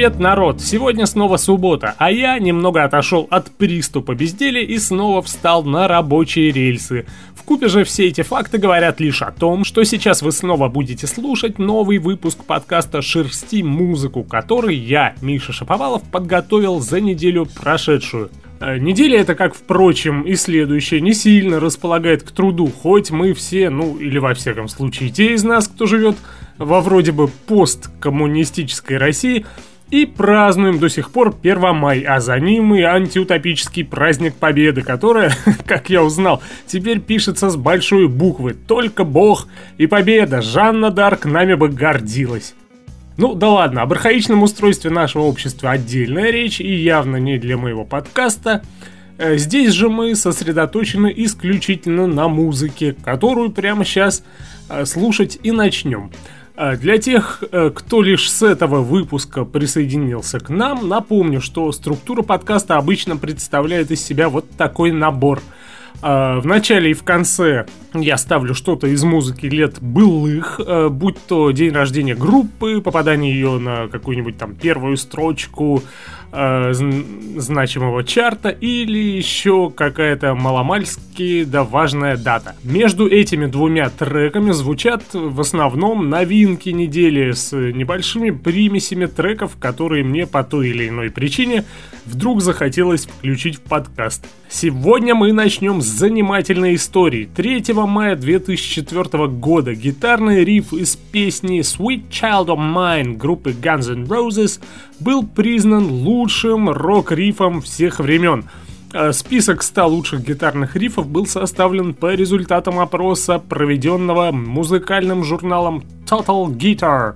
Привет, народ! Сегодня снова суббота, а я немного отошел от приступа безделия и снова встал на рабочие рельсы. В купе же все эти факты говорят лишь о том, что сейчас вы снова будете слушать новый выпуск подкаста «Шерсти музыку», который я, Миша Шаповалов, подготовил за неделю прошедшую. Э, неделя это, как, впрочем, и следующая, не сильно располагает к труду, хоть мы все, ну или во всяком случае те из нас, кто живет во вроде бы посткоммунистической России, и празднуем до сих пор 1 май, а за ним и антиутопический праздник Победы, которая, как я узнал, теперь пишется с большой буквы. Только Бог и Победа. Жанна Дарк нами бы гордилась. Ну да ладно, об архаичном устройстве нашего общества отдельная речь и явно не для моего подкаста. Э, здесь же мы сосредоточены исключительно на музыке, которую прямо сейчас э, слушать и начнем. А, для тех, э, кто лишь с этого выпуска присоединился к нам, напомню, что структура подкаста обычно представляет из себя вот такой набор. А, в начале и в конце я ставлю что-то из музыки лет былых, э, будь то день рождения группы, попадание ее на какую-нибудь там первую строчку, э, значимого чарта или еще какая-то маломальски да важная дата. Между этими двумя треками звучат в основном новинки недели с небольшими примесями треков, которые мне по той или иной причине вдруг захотелось включить в подкаст. Сегодня мы начнем с занимательной истории. 3 мая 2004 года гитарный риф из песни Sweet Child of Mine группы Guns N' Roses был признан лучшим рок-рифом всех времен. Э, список 100 лучших гитарных рифов был составлен по результатам опроса, проведенного музыкальным журналом Total Guitar.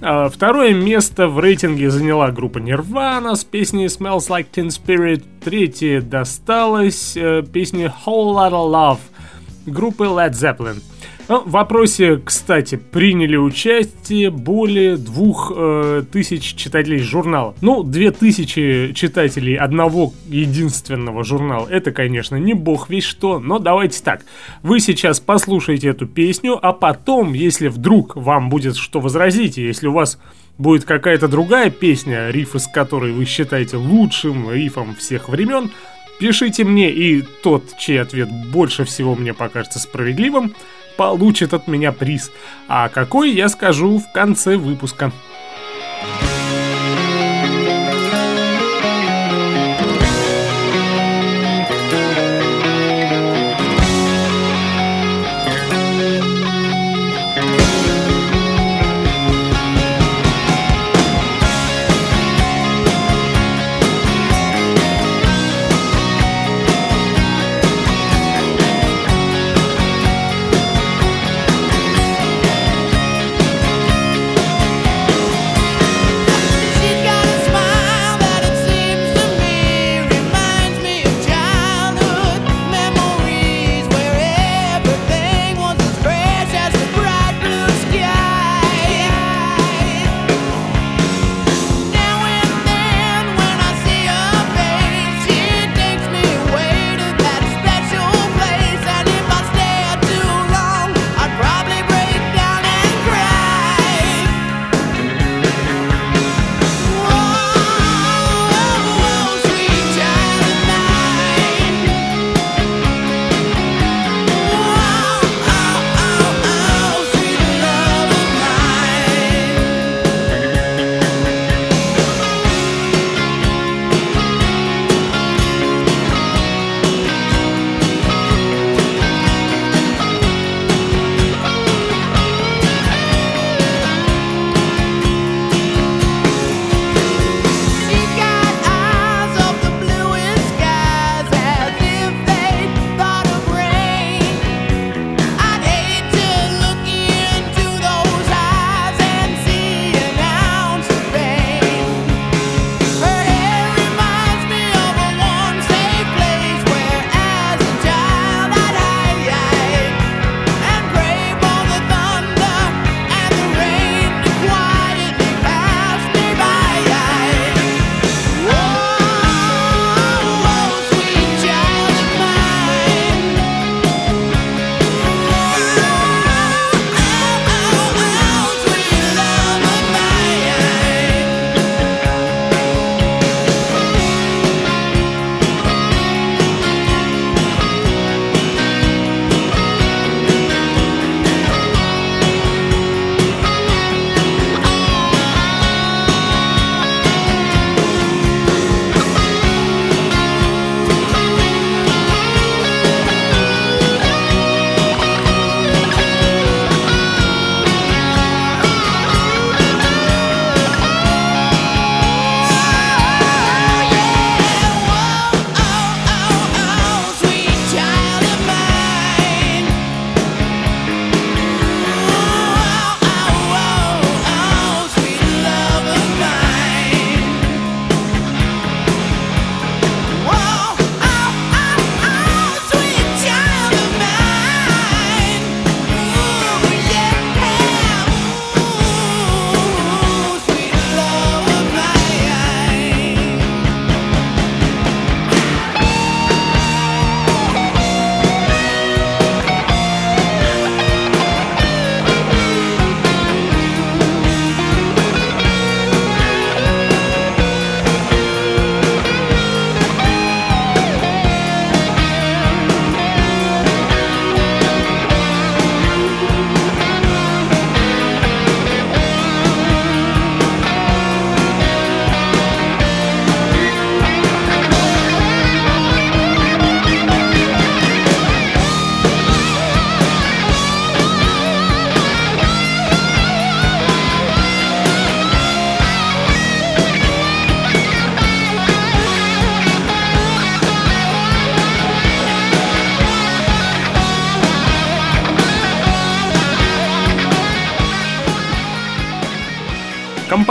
Э, второе место в рейтинге заняла группа Nirvana с песней Smells Like Teen Spirit. Третье досталось э, песне Whole Lotta Love группы Led Zeppelin. Ну, в вопросе, кстати, приняли участие более двух э, тысяч читателей журнала. Ну, две тысячи читателей одного единственного журнала, это, конечно, не бог весь что, но давайте так. Вы сейчас послушаете эту песню, а потом, если вдруг вам будет что возразить, если у вас будет какая-то другая песня, риф из которой вы считаете лучшим рифом всех времен, пишите мне, и тот, чей ответ больше всего мне покажется справедливым, получит от меня приз. А какой я скажу в конце выпуска.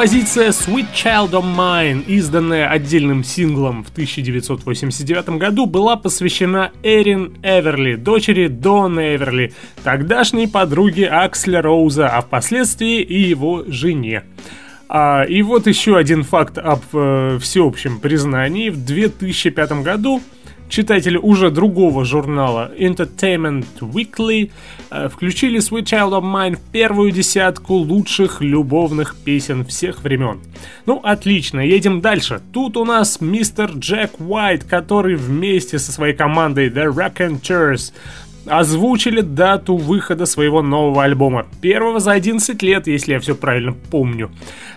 Композиция Sweet Child of Mine, изданная отдельным синглом в 1989 году, была посвящена Эрин Эверли, дочери Дона Эверли, тогдашней подруги Акселя Роуза, а впоследствии и его жене. А, и вот еще один факт об э, всеобщем признании. В 2005 году читатели уже другого журнала Entertainment Weekly э, включили Sweet Child of Mine в первую десятку лучших любовных песен всех времен. Ну, отлично, едем дальше. Тут у нас мистер Джек Уайт, который вместе со своей командой The Raconteurs озвучили дату выхода своего нового альбома. Первого за 11 лет, если я все правильно помню.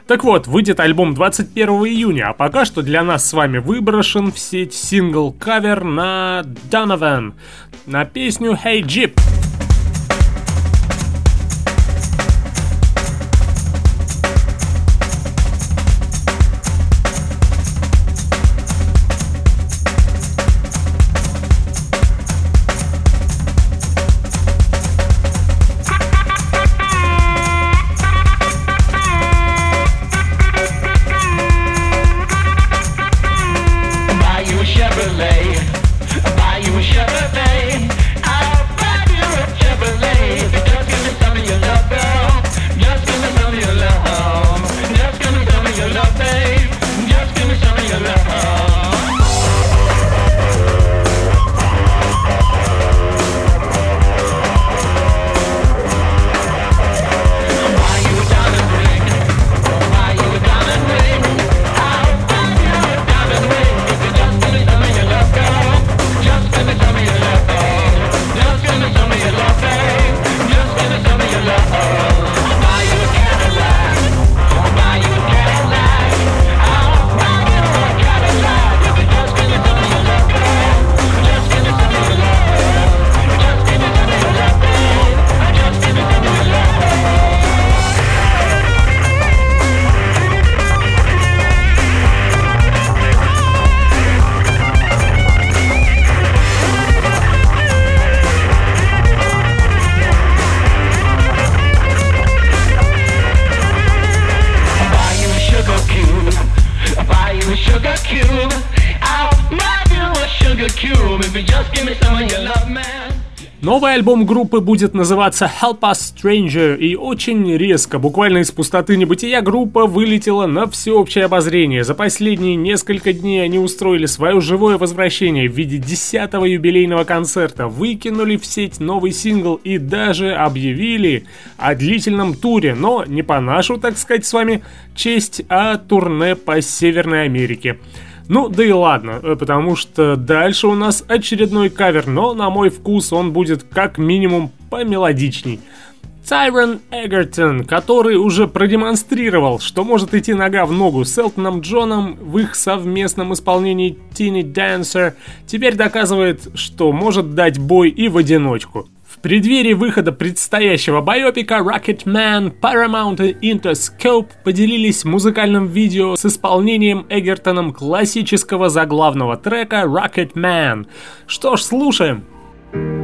Так вот, выйдет альбом 21 июня, а пока что для нас с вами выброшен в сеть сингл-кавер на Donovan на песню Hey Gyp. Альбом группы будет называться Help Us Stranger, и очень резко, буквально из пустоты небытия, группа вылетела на всеобщее обозрение. За последние несколько дней они устроили свое живое возвращение в виде 10-го юбилейного концерта, выкинули в сеть новый сингл и даже объявили о длительном туре, но не по нашу, так сказать, с вами честь, а турне по Северной Америке. Ну, да и ладно, э, потому что дальше у нас очередной кавер, но на мой вкус он будет как минимум помелодичней. Тайрон Эгертон, который уже продемонстрировал, что может идти нога в ногу с Элтоном Джоном в их совместном исполнении Teeny Dancer, теперь доказывает, что может дать бой и в одиночку преддверии выхода предстоящего байопика Rocketman, Paramount и Interscope поделились музыкальным видео с исполнением Эгертоном классического заглавного трека Rocketman. Что ж, слушаем. She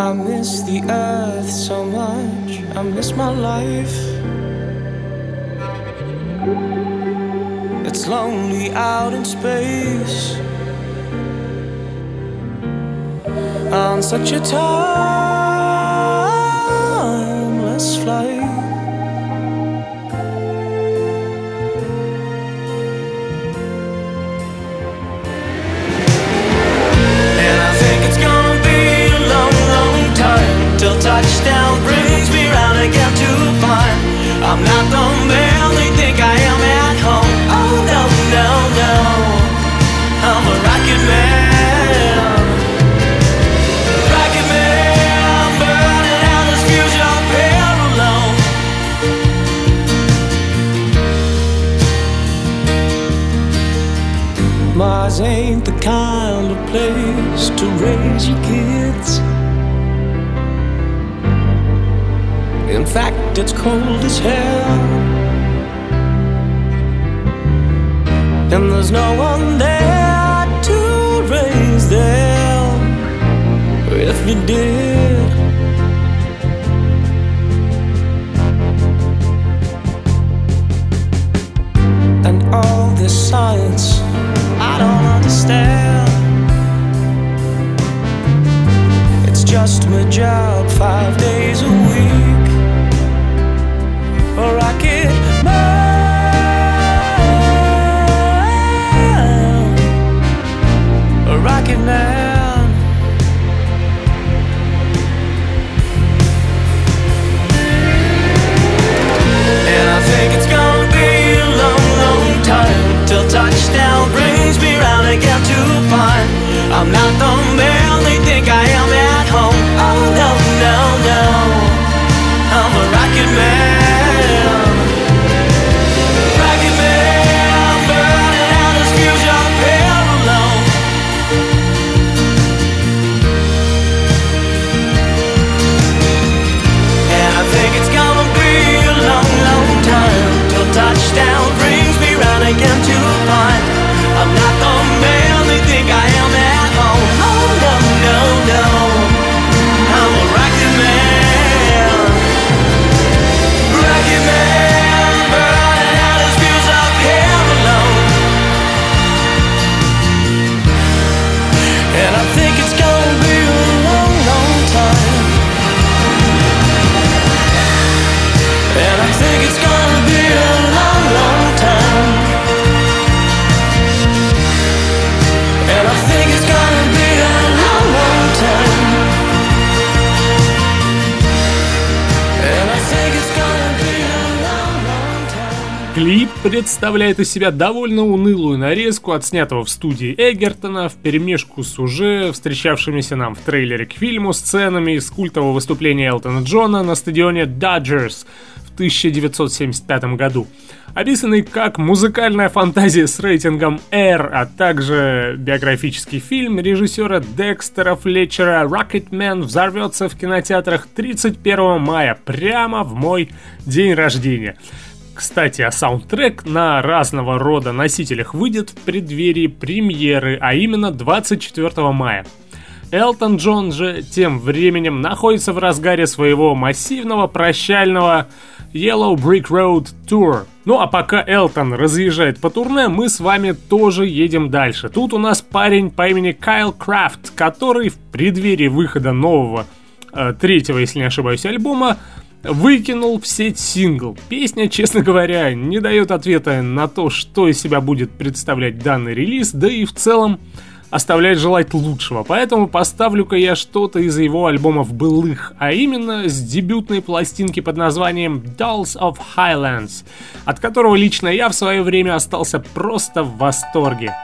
I miss the earth so much, I miss my life. It's lonely out in space on such a timeless flight. touchdown brings me round again to find I'm not the man they think I am at home. Oh no, no, no, I'm a rocket man. Rocket man, burning out this future parallel. Mars ain't the kind of place to raise your kids. It's cold as hell. And there's no one there to raise them if you did. And all this science I don't understand. It's just my job five days a week. I'm not the man they think I am at home. Oh no, no, no, I'm a rocket man. Rocket man, burning out. And I think it's gonna be a long, long time till touchdown brings me round again to Клип представляет из себя довольно унылую нарезку, отснятого в студии Эггертона, в перемешку с уже встречавшимися нам в трейлере к фильму сценами из культового выступления Элтона Джона на стадионе Dodgers в 1975 году. Описанный как музыкальная фантазия с рейтингом R, а также биографический фильм режиссера Декстера Флетчера «Rocketman» взорвется в кинотеатрах 31 мая, прямо в мой день рождения. Кстати, а саундтрек на разного рода носителях выйдет в преддверии премьеры, а именно 24 мая. Элтон Джон же тем временем находится в разгаре своего массивного прощального Yellow Brick Road Tour. Ну а пока Элтон разъезжает по турне, мы с вами тоже едем дальше. Тут у нас парень по имени Кайл Крафт, который в преддверии выхода нового, э, третьего, если не ошибаюсь, альбома, выкинул в сеть сингл. Песня, честно говоря, не дает ответа на то, что из себя будет представлять данный релиз, да и в целом оставляет желать лучшего. Поэтому поставлю-ка я что-то из его альбомов былых, а именно с дебютной пластинки под названием Dolls of Highlands, от которого лично я в свое время остался просто в восторге.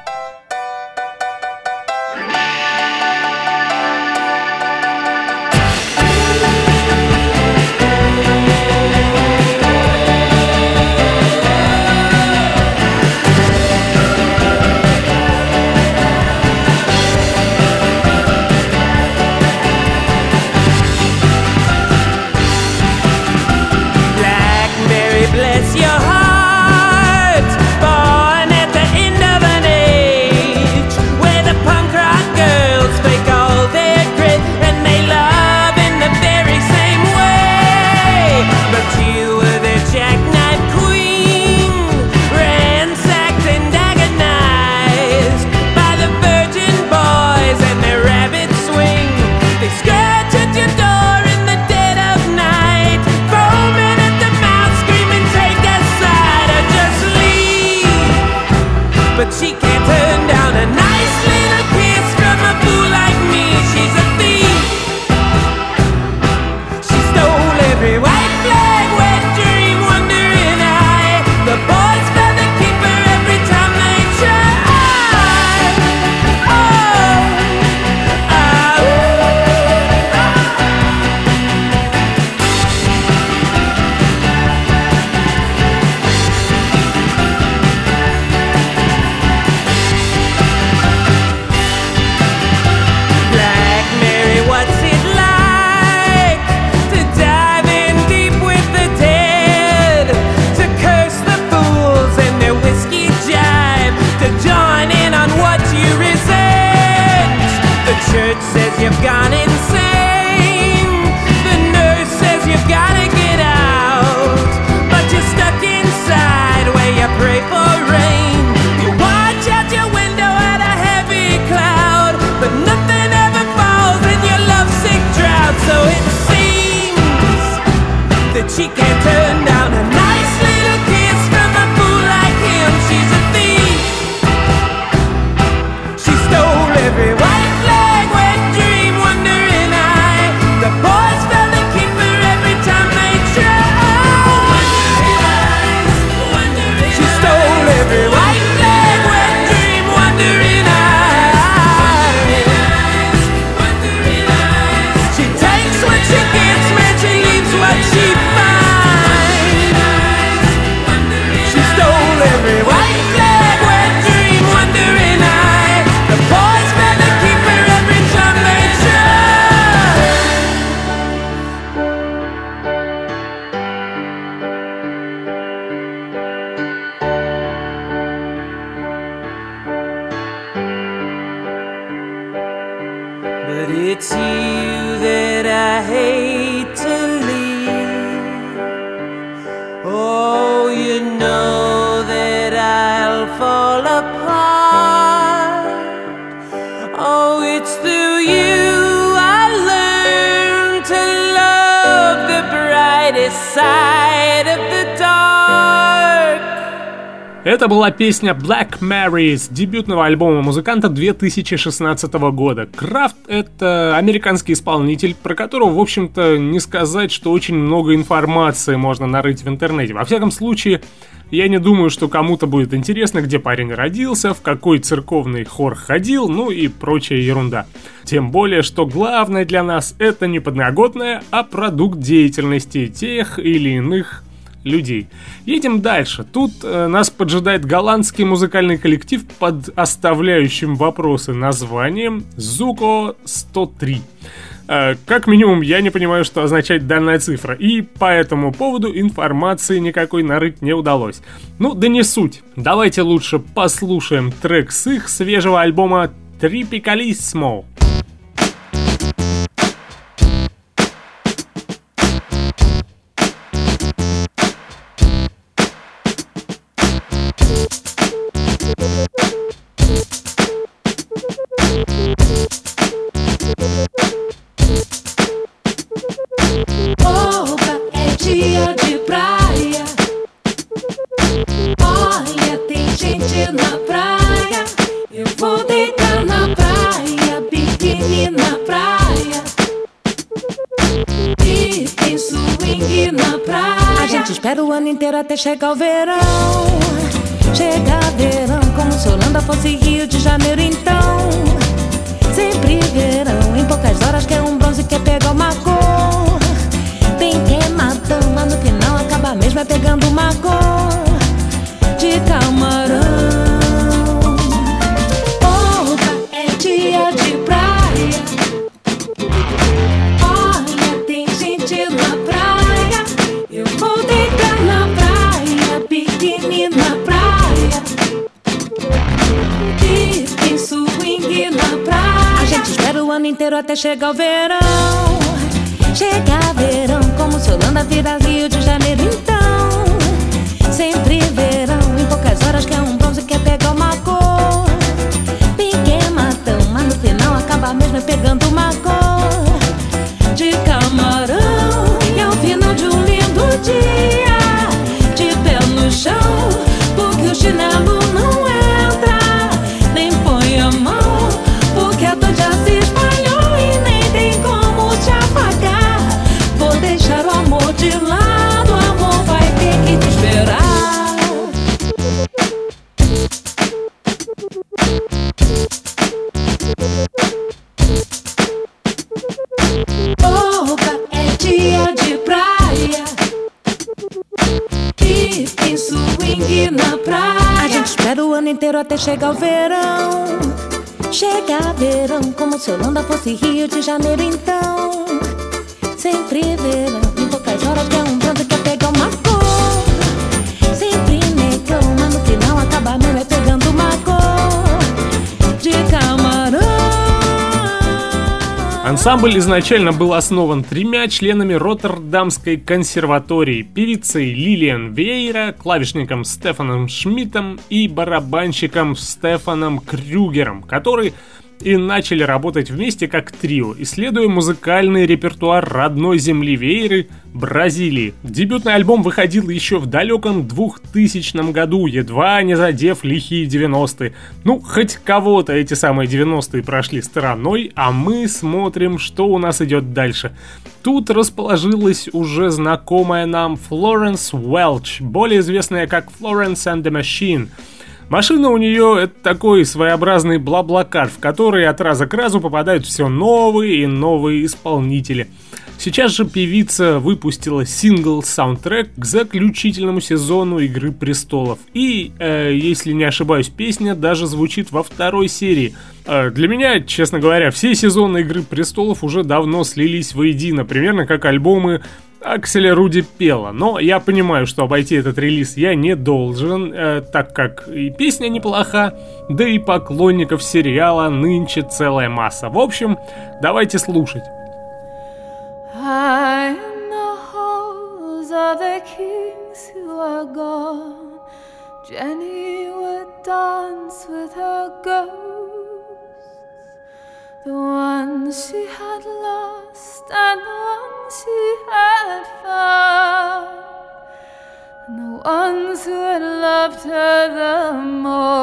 Это была песня Black Mary с дебютного альбома музыканта 2016 года. Крафт — это американский исполнитель, про которого, в общем-то, не сказать, что очень много информации можно нарыть в интернете. Во всяком случае, я не думаю, что кому-то будет интересно, где парень родился, в какой церковный хор ходил, ну и прочая ерунда. Тем более, что главное для нас это не подноготное, а продукт деятельности тех или иных людей. Едем дальше. Тут э, нас поджидает голландский музыкальный коллектив под оставляющим вопросы названием Zuko 103. Э, как минимум, я не понимаю, что означает данная цифра, и по этому поводу информации никакой нарыть не удалось. Ну, да не суть. Давайте лучше послушаем трек с их свежего альбома Tripicalismo. Opa, até chegar o verão. Chegar o verão. O ano inteiro até chegar o verão. Chega verão, como se Holanda fosse Rio de Janeiro, então. Sempre verão, em poucas horas quer um Ансамбль изначально был основан тремя членами Роттердамской консерватории, певицей Лилиан Вейра, клавишником Стефаном Шмидтом и барабанщиком Стефаном Крюгером, которые и начали работать вместе как трио, исследуя музыкальный репертуар родной земли Вейры – Бразилии. Дебютный альбом выходил еще в далеком 2000 году, едва не задев лихие 90-е. Ну, хоть кого-то эти самые 90-е прошли стороной, а мы смотрим, что у нас идет дальше. Тут расположилась уже знакомая нам Флоренс Уэлч, более известная как Florence and the Machine – Машина у нее это такой своеобразный BlaBlaCar, в который от раза к разу попадают все новые и новые исполнители. Сейчас же певица выпустила сингл-саундтрек к заключительному сезону Игры Престолов. И, э, если не ошибаюсь, песня даже звучит во второй серии. Э, для меня, честно говоря, все сезоны Игры Престолов уже давно слились воедино, примерно как альбомы Акселя Руди Пелла, но я понимаю, что обойти этот релиз я не должен, э, так как и песня неплоха, да и поклонников сериала нынче целая масса. В общем, давайте слушать. The ones she had lost and the ones she had found, and the ones who had loved her the most.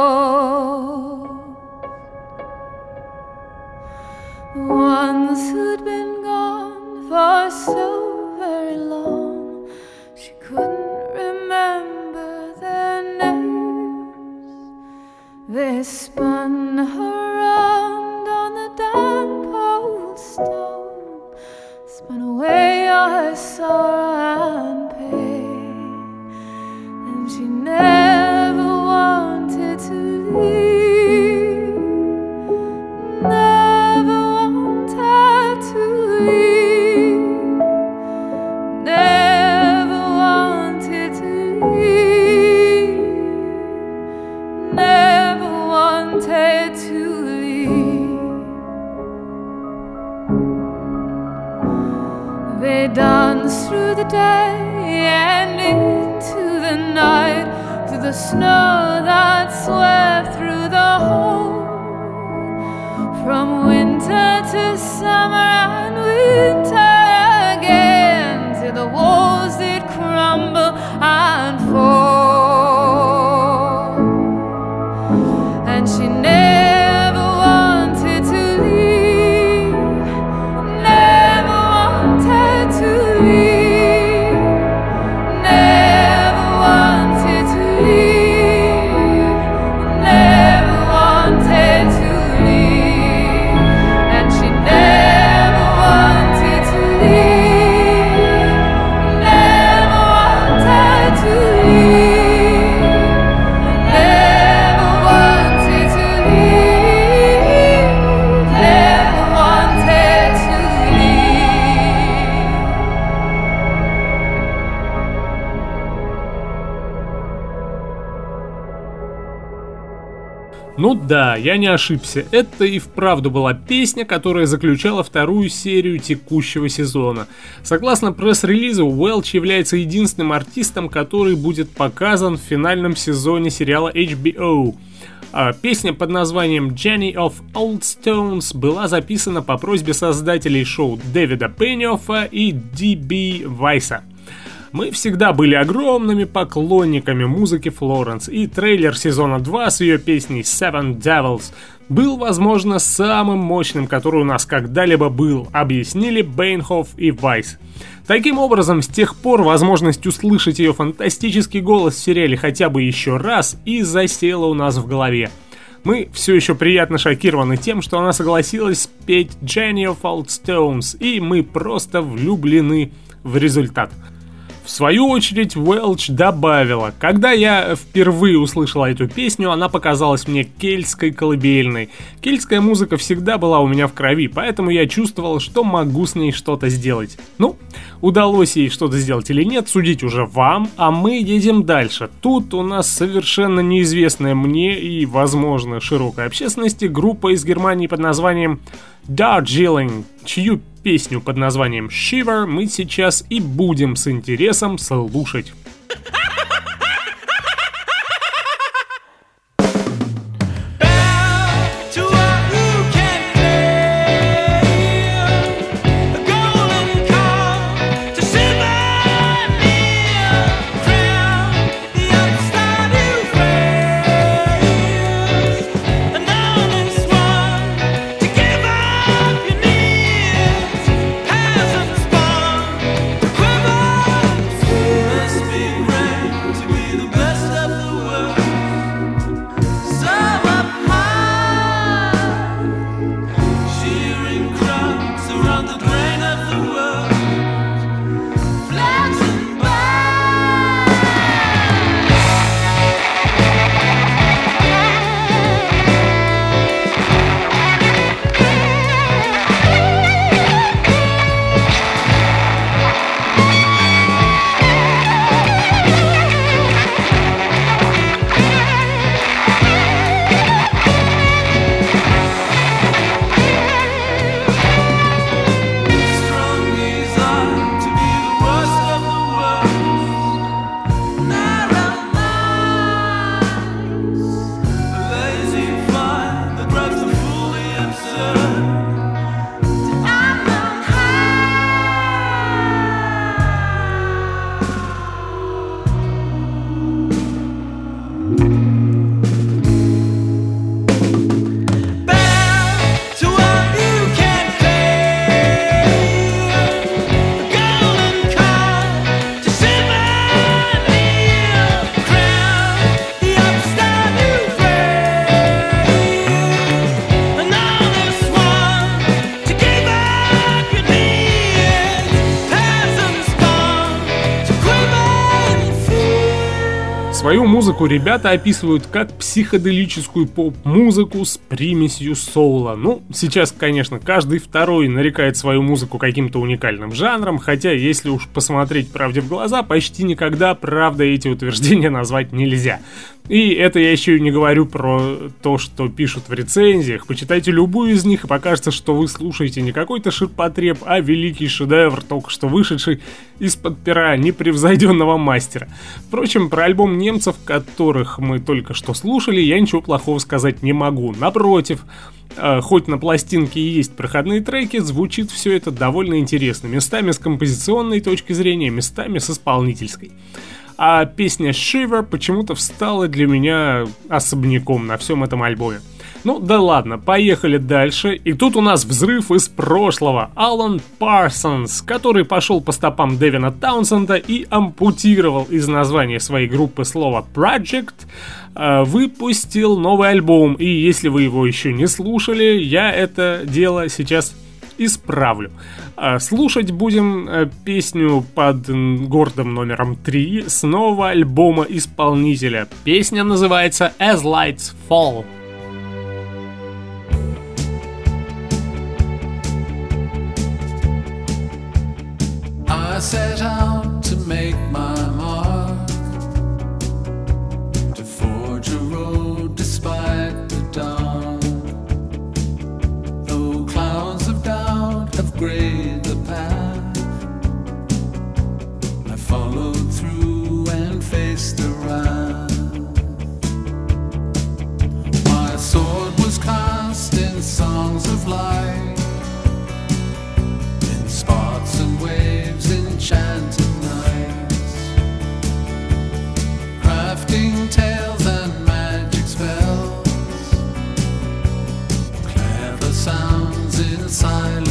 The ones who'd been gone for so very long, she couldn't remember their names. They spun her Ну да, я не ошибся. Это и вправду была песня, которая заключала вторую серию текущего сезона. Согласно пресс-релизу, Уэлч является единственным артистом, который будет показан в финальном сезоне сериала HBO. А Песня под названием Jenny of Old Stones была записана по просьбе создателей шоу Дэвида Пенниоффа и Ди.Би Вайса. Мы всегда были огромными поклонниками музыки Флоренс, и трейлер сезона 2 с ее песней Seven Devils был, возможно, самым мощным, который у нас когда-либо был, объяснили Бейнхоф и Вайс. Таким образом, с тех пор возможность услышать ее фантастический голос в сериале хотя бы еще раз и засела у нас в голове. Мы все еще приятно шокированы тем, что она согласилась спеть Jenny of Old Stones, и мы просто влюблены в результат. В свою очередь, Уэлч добавила, когда я впервые услышала эту песню, она показалась мне кельтской колыбельной. Кельтская музыка всегда была у меня в крови, поэтому я чувствовал, что могу с ней что-то сделать. Ну, удалось ей что-то сделать или нет, судить уже вам, а мы едем дальше. Тут у нас совершенно неизвестная мне и, возможно, широкой общественности группа из Германии под названием Darjeeling, чью песню под названием Shiver мы сейчас и будем с интересом слушать. Музыку ребята описывают как психоделическую поп-музыку с примесью соула. Ну, сейчас, конечно, каждый второй нарекает свою музыку каким-то уникальным жанром, хотя, если уж посмотреть правде в глаза, почти никогда правда эти утверждения назвать нельзя. И это я еще и не говорю про то, что пишут в рецензиях. Почитайте любую из них и покажется, что вы слушаете не какой-то ширпотреб, а великий шедевр, только что вышедший из-под пера непревзойденного мастера. Впрочем, про альбом немцев, которых мы только что слушали, я ничего плохого сказать не могу. Напротив, э, хоть на пластинке и есть проходные треки, звучит все это довольно интересно. Местами с композиционной точки зрения, местами с исполнительской а песня Shiver почему-то встала для меня особняком на всем этом альбоме. Ну да ладно, поехали дальше. И тут у нас взрыв из прошлого. Алан Парсонс, который пошел по стопам Дэвина Таунсенда и ампутировал из названия своей группы слово Project, э, выпустил новый альбом. И если вы его еще не слушали, я это дело сейчас исправлю. А, слушать будем э, песню под гордым номером 3 с нового альбома исполнителя. Песня называется As Lights Fall. I set out to make my grayed the path, I followed through and faced the wrath. My sword was cast in songs of light, in spots and waves, enchanted nights, crafting tales and magic spells, clever sounds in silent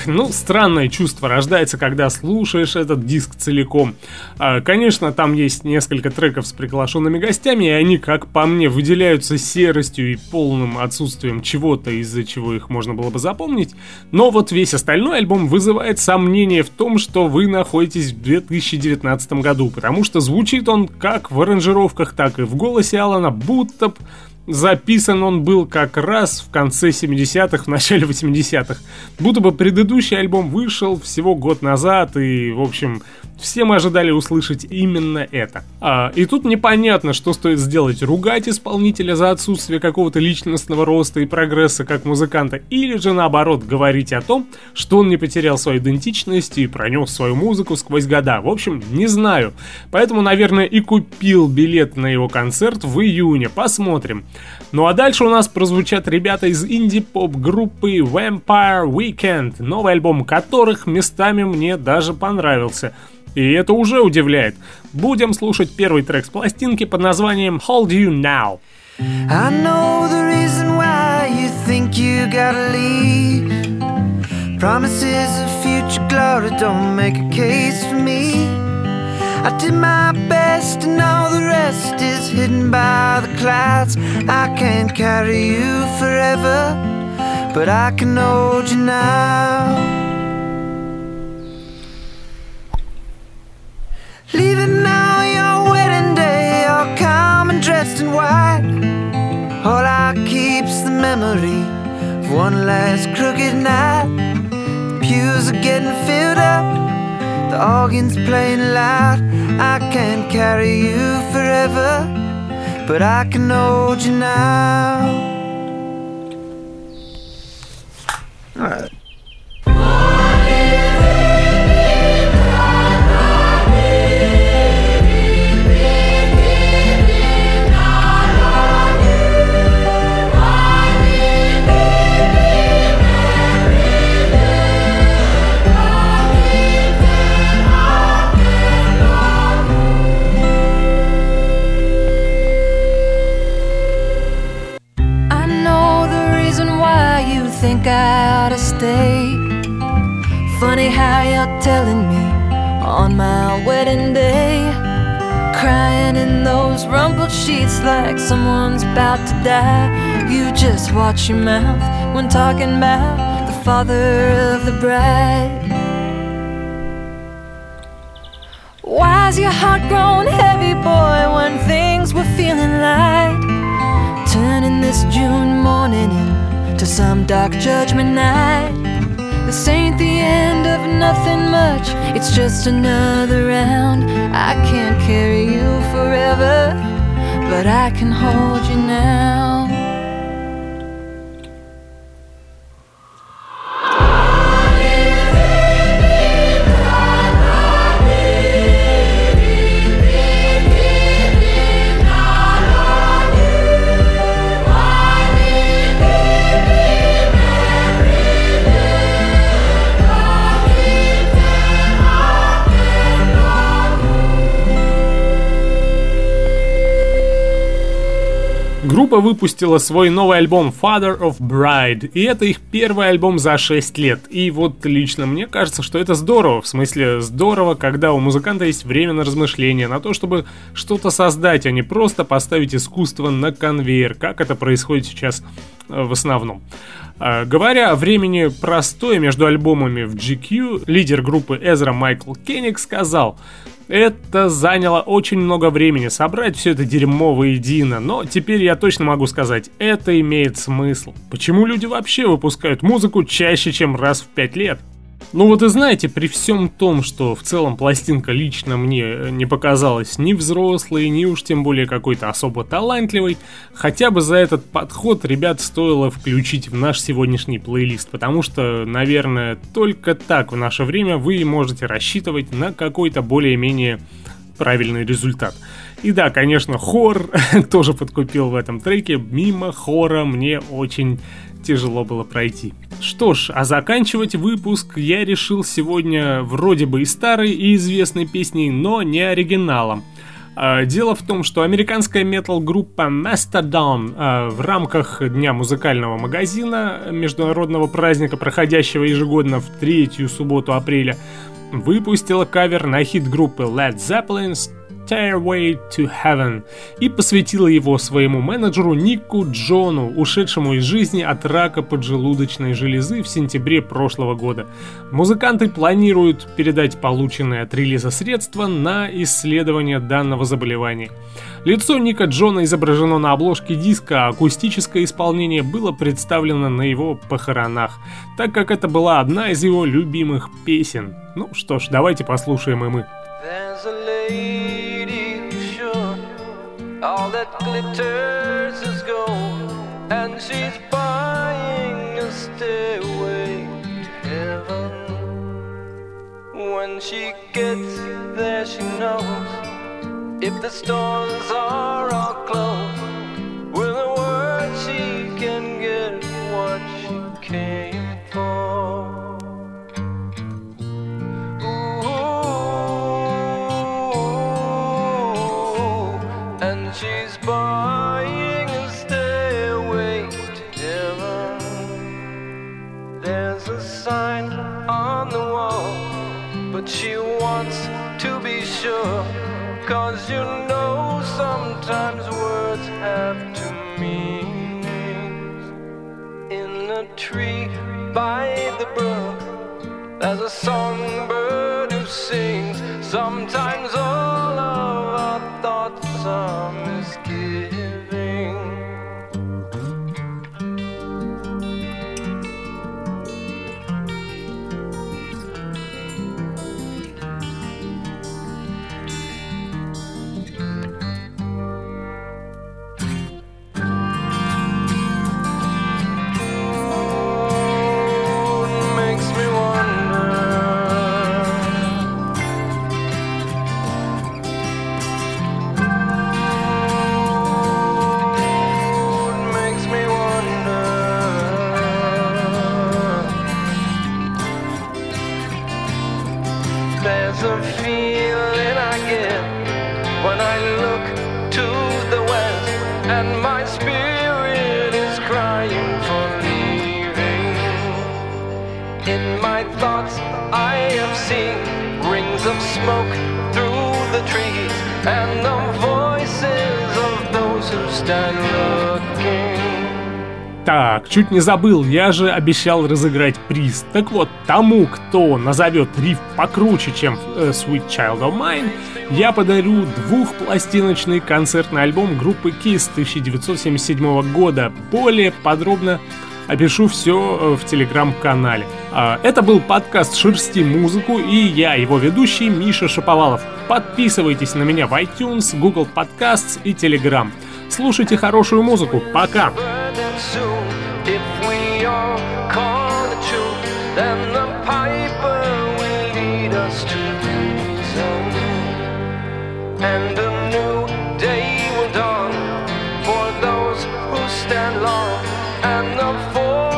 Ну, странное чувство рождается, когда слушаешь этот диск целиком. А, Конечно, там есть несколько треков с приглашенными гостями, и они, как по мне, выделяются серостью и полным отсутствием чего-то, из-за чего их можно было бы запомнить. Но вот весь остальной альбом вызывает сомнение в том, что вы находитесь в 2019 году, потому что звучит он как в аранжировках, так и в голосе Алана, будто Записан он был как раз в конце 70-х, в начале 80-х. Будто бы предыдущий альбом вышел всего год назад, и, в общем, все мы ожидали услышать именно это. А, и тут непонятно, что стоит сделать. Ругать исполнителя за отсутствие какого-то личностного роста и прогресса как музыканта, или же наоборот говорить о том, что он не потерял свою идентичность и пронес свою музыку сквозь года. В общем, не знаю. Поэтому, наверное, и купил билет на его концерт в июне. Посмотрим. Ну а дальше у нас прозвучат ребята из инди-поп группы Vampire Weekend, новый альбом которых местами мне даже понравился. И это уже удивляет. Будем слушать первый трек с пластинки под названием Hold You Now. I know the reason why you think you gotta leave. Promises of future glory don't make a case for me. I did my best, and all the rest is hidden by the clouds. I can't carry you forever, but I can hold you now. Leaving now your wedding day, all calm and dressed in white. All I keep's the memory of one last crooked night. The pews are getting filled up, the organ's playing loud. I can't carry you forever, but I can hold you now. I Funny how you're telling me on my wedding day. Crying in those rumpled sheets like someone's about to die. You just watch your mouth when talking about the father of the bride. Why's your heart grown heavy, boy, when things were feeling light? Turning this June morning into some dark judgment night. This ain't the end of nothing much, it's just another round. I can't carry you forever, but I can hold you now. Группа выпустила свой новый альбом Father of Bride, и это их первый альбом за 6 лет. И вот лично мне кажется, что это здорово, в смысле здорово, когда у музыканта есть время на размышления, на то, чтобы что-то создать, а не просто поставить искусство на конвейер, как это происходит сейчас в основном. А, Говоря о времени простое между альбомами в GQ, лидер группы Эзра Майкл Кенник сказал, это заняло очень много времени собрать все это дерьмо воедино, но теперь я точно могу сказать, это имеет смысл. Почему люди вообще выпускают музыку чаще, чем раз в пять лет? Ну вот и знаете, при всем том, что в целом пластинка лично мне э, не показалась ни взрослой, ни уж тем более какой-то особо талантливой, хотя бы за этот подход ребят стоило включить в наш сегодняшний плейлист, потому что, наверное, только так в наше время вы можете рассчитывать на какой-то более-менее правильный результат. И да, конечно, хор тоже подкупил в этом треке. Мимо хора мне очень тяжело было пройти. Что ж, а заканчивать выпуск я решил сегодня вроде бы и старой, и известной песней, но не оригиналом. А, Дело в том, что американская метал-группа Mastodon а, в рамках Дня музыкального магазина, международного праздника, проходящего ежегодно в третью субботу апреля, выпустила кавер на хит группы Led Zeppelin Stairway to Heaven и посвятила его своему менеджеру Нику Джону, ушедшему из жизни от рака поджелудочной железы в сентябре прошлого года. Музыканты планируют передать полученные от релиза средства на исследование данного заболевания. Лицо Ника Джона изображено на обложке диска, а акустическое исполнение было представлено на его похоронах, так как это была одна из его любимых песен. Ну что ж, давайте послушаем и мы. There's a that glitters is gold, and she's buying a stairway to heaven. When she gets there, she knows if the stores are all closed, sure. Cause you know sometimes words have two meanings. In a tree by the brook, there's a songbird who sings. Sometimes all of our thoughts are misgiving. Чуть не забыл, я же обещал разыграть приз. Так вот, тому, кто назовет риф покруче, чем э, Sweet Child of Mine, я подарю двухпластиночный концертный альбом группы Kiss 1977 года. Более подробно опишу все в телеграм-канале. А, Это был подкаст «Шерсти музыку» и я, его ведущий Миша Шаповалов. Подписывайтесь на меня в iTunes, Google Podcasts и Telegram. Слушайте хорошую музыку. Пока! Stand long, and the forest